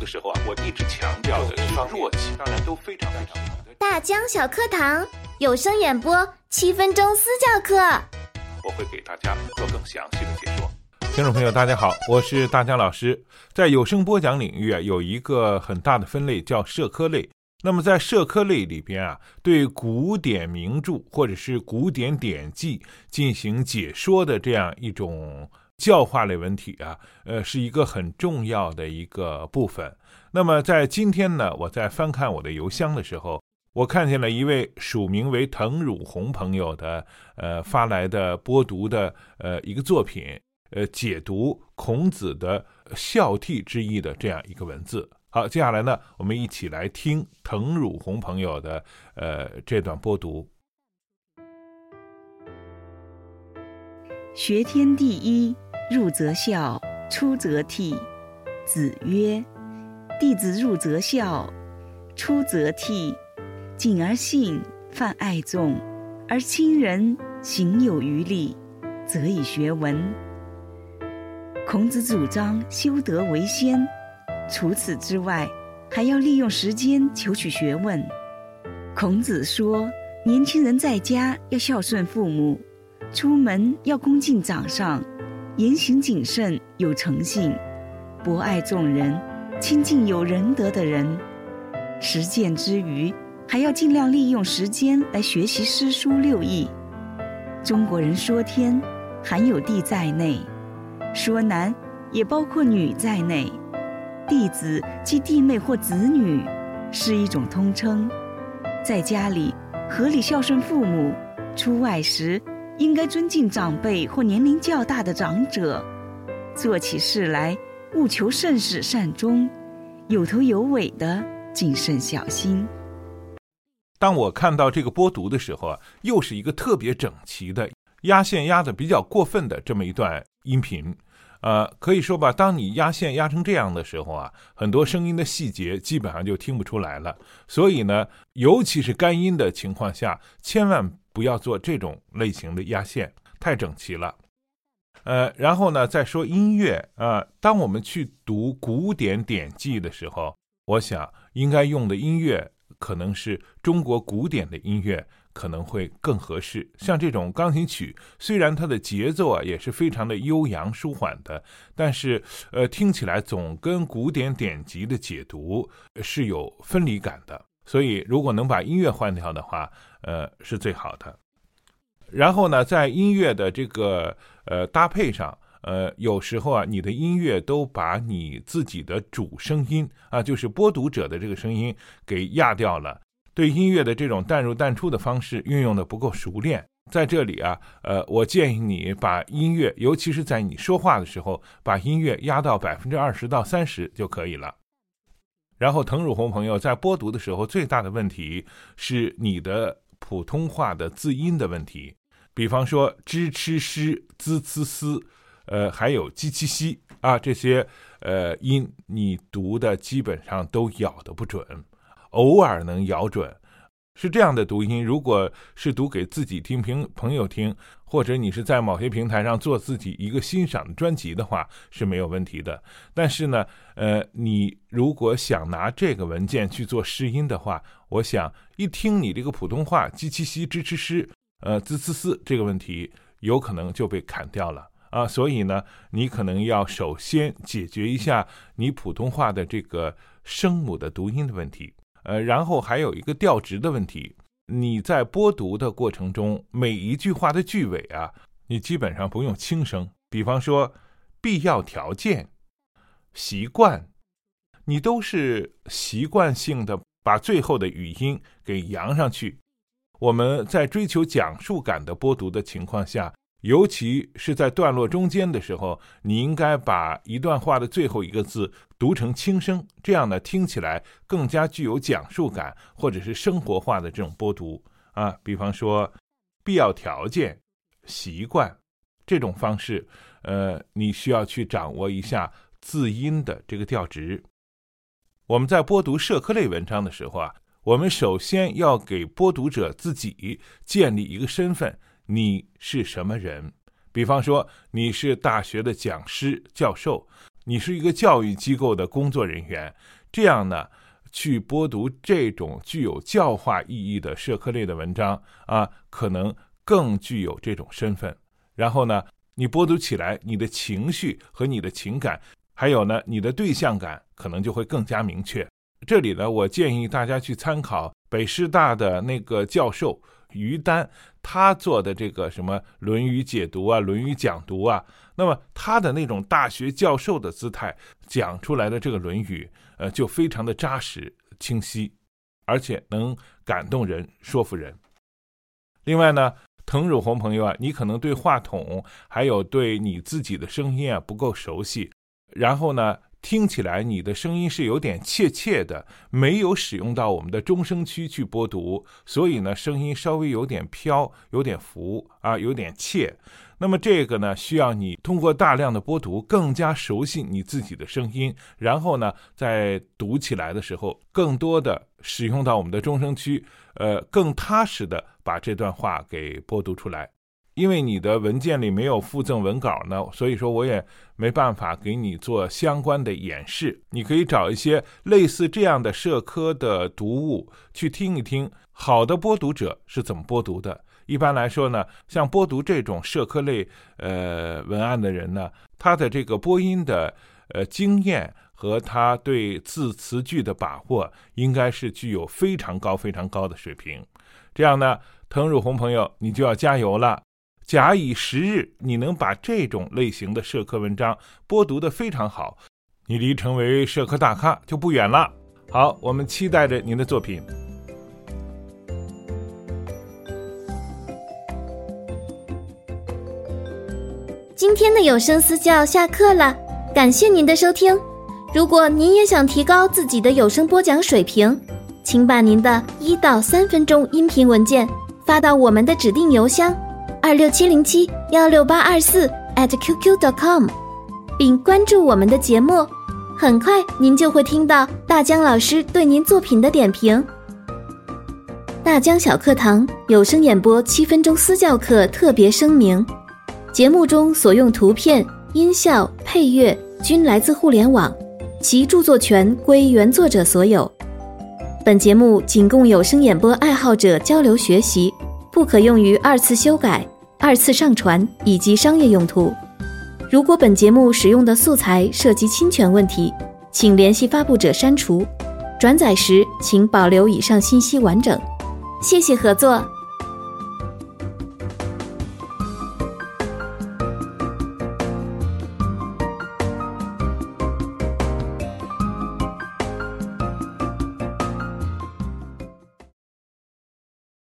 的时候啊，我一直强调的是弱气，当然都非常非常好的。大江小课堂有声演播七分钟私教课，我会给大家做更详细的解说。听众朋友，大家好，我是大江老师。在有声播讲领域啊，有一个很大的分类叫社科类。那么在社科类里边啊，对古典名著或者是古典典籍进行解说的这样一种。教化类文体啊，呃，是一个很重要的一个部分。那么在今天呢，我在翻看我的邮箱的时候，我看见了一位署名为滕汝红朋友的呃发来的播读的呃一个作品，呃，解读孔子的孝悌之意的这样一个文字。好，接下来呢，我们一起来听滕汝红朋友的呃这段播读。学天地一。入则孝，出则悌。子曰：“弟子入则孝，出则悌。谨而信，泛爱众，而亲仁，行有余力，则以学文。”孔子主张修德为先，除此之外，还要利用时间求取学问。孔子说：“年轻人在家要孝顺父母，出门要恭敬长上。”言行谨慎，有诚信，博爱众人，亲近有仁德的人。实践之余，还要尽量利用时间来学习诗书六艺。中国人说天，含有地在内；说男，也包括女在内。弟子即弟妹或子女，是一种通称。在家里，合理孝顺父母；出外时，应该尊敬长辈或年龄较大的长者，做起事来务求慎始善终，有头有尾的谨慎小心。当我看到这个播读的时候啊，又是一个特别整齐的压线压的比较过分的这么一段音频，呃，可以说吧，当你压线压成这样的时候啊，很多声音的细节基本上就听不出来了。所以呢，尤其是干音的情况下，千万。不要做这种类型的压线，太整齐了。呃，然后呢，再说音乐啊，当我们去读古典典籍的时候，我想应该用的音乐可能是中国古典的音乐，可能会更合适。像这种钢琴曲，虽然它的节奏啊也是非常的悠扬舒缓的，但是呃，听起来总跟古典典籍的解读是有分离感的。所以，如果能把音乐换掉的话，呃，是最好的。然后呢，在音乐的这个呃搭配上，呃，有时候啊，你的音乐都把你自己的主声音啊，就是播读者的这个声音给压掉了。对音乐的这种淡入淡出的方式运用的不够熟练。在这里啊，呃，我建议你把音乐，尤其是在你说话的时候，把音乐压到百分之二十到三十就可以了。然后，滕汝红朋友在播读的时候，最大的问题是你的普通话的字音的问题。比方说“支吃诗”“滋呲丝”，呃，还有“鸡七西”啊，这些呃音你读的基本上都咬的不准，偶尔能咬准。是这样的读音，如果是读给自己听、朋朋友听，或者你是在某些平台上做自己一个欣赏的专辑的话，是没有问题的。但是呢，呃，你如果想拿这个文件去做试音的话，我想一听你这个普通话“叽叽西”“支吃诗”呃“滋滋滋”这个问题，有可能就被砍掉了啊。所以呢，你可能要首先解决一下你普通话的这个声母的读音的问题。呃，然后还有一个调值的问题，你在播读的过程中，每一句话的句尾啊，你基本上不用轻声。比方说，必要条件、习惯，你都是习惯性的把最后的语音给扬上去。我们在追求讲述感的播读的情况下。尤其是在段落中间的时候，你应该把一段话的最后一个字读成轻声，这样呢听起来更加具有讲述感，或者是生活化的这种播读啊。比方说，必要条件、习惯这种方式，呃，你需要去掌握一下字音的这个调值。我们在播读社科类文章的时候啊，我们首先要给播读者自己建立一个身份。你是什么人？比方说，你是大学的讲师、教授，你是一个教育机构的工作人员，这样呢，去播读这种具有教化意义的社科类的文章啊，可能更具有这种身份。然后呢，你播读起来，你的情绪和你的情感，还有呢，你的对象感，可能就会更加明确。这里呢，我建议大家去参考北师大的那个教授于丹，他做的这个什么《论语》解读啊，《论语》讲读啊，那么他的那种大学教授的姿态讲出来的这个《论语》，呃，就非常的扎实、清晰，而且能感动人、说服人。另外呢，滕汝红朋友啊，你可能对话筒还有对你自己的声音啊不够熟悉，然后呢。听起来你的声音是有点怯怯的，没有使用到我们的中声区去播读，所以呢，声音稍微有点飘，有点浮啊，有点怯。那么这个呢，需要你通过大量的播读，更加熟悉你自己的声音，然后呢，在读起来的时候，更多的使用到我们的中声区，呃，更踏实的把这段话给播读出来。因为你的文件里没有附赠文稿呢，所以说我也没办法给你做相关的演示。你可以找一些类似这样的社科的读物去听一听，好的播读者是怎么播读的。一般来说呢，像播读这种社科类呃文案的人呢，他的这个播音的呃经验和他对字词句的把握，应该是具有非常高非常高的水平。这样呢，滕汝红朋友，你就要加油了。假以时日，你能把这种类型的社科文章播读的非常好，你离成为社科大咖就不远了。好，我们期待着您的作品。今天的有声私教下课了，感谢您的收听。如果您也想提高自己的有声播讲水平，请把您的一到三分钟音频文件发到我们的指定邮箱。二六七零七幺六八二四 at qq dot com，并关注我们的节目，很快您就会听到大江老师对您作品的点评。大江小课堂有声演播七分钟私教课特别声明：节目中所用图片、音效、配乐均来自互联网，其著作权归原作者所有。本节目仅供有声演播爱好者交流学习。不可用于二次修改、二次上传以及商业用途。如果本节目使用的素材涉及侵权问题，请联系发布者删除。转载时请保留以上信息完整。谢谢合作。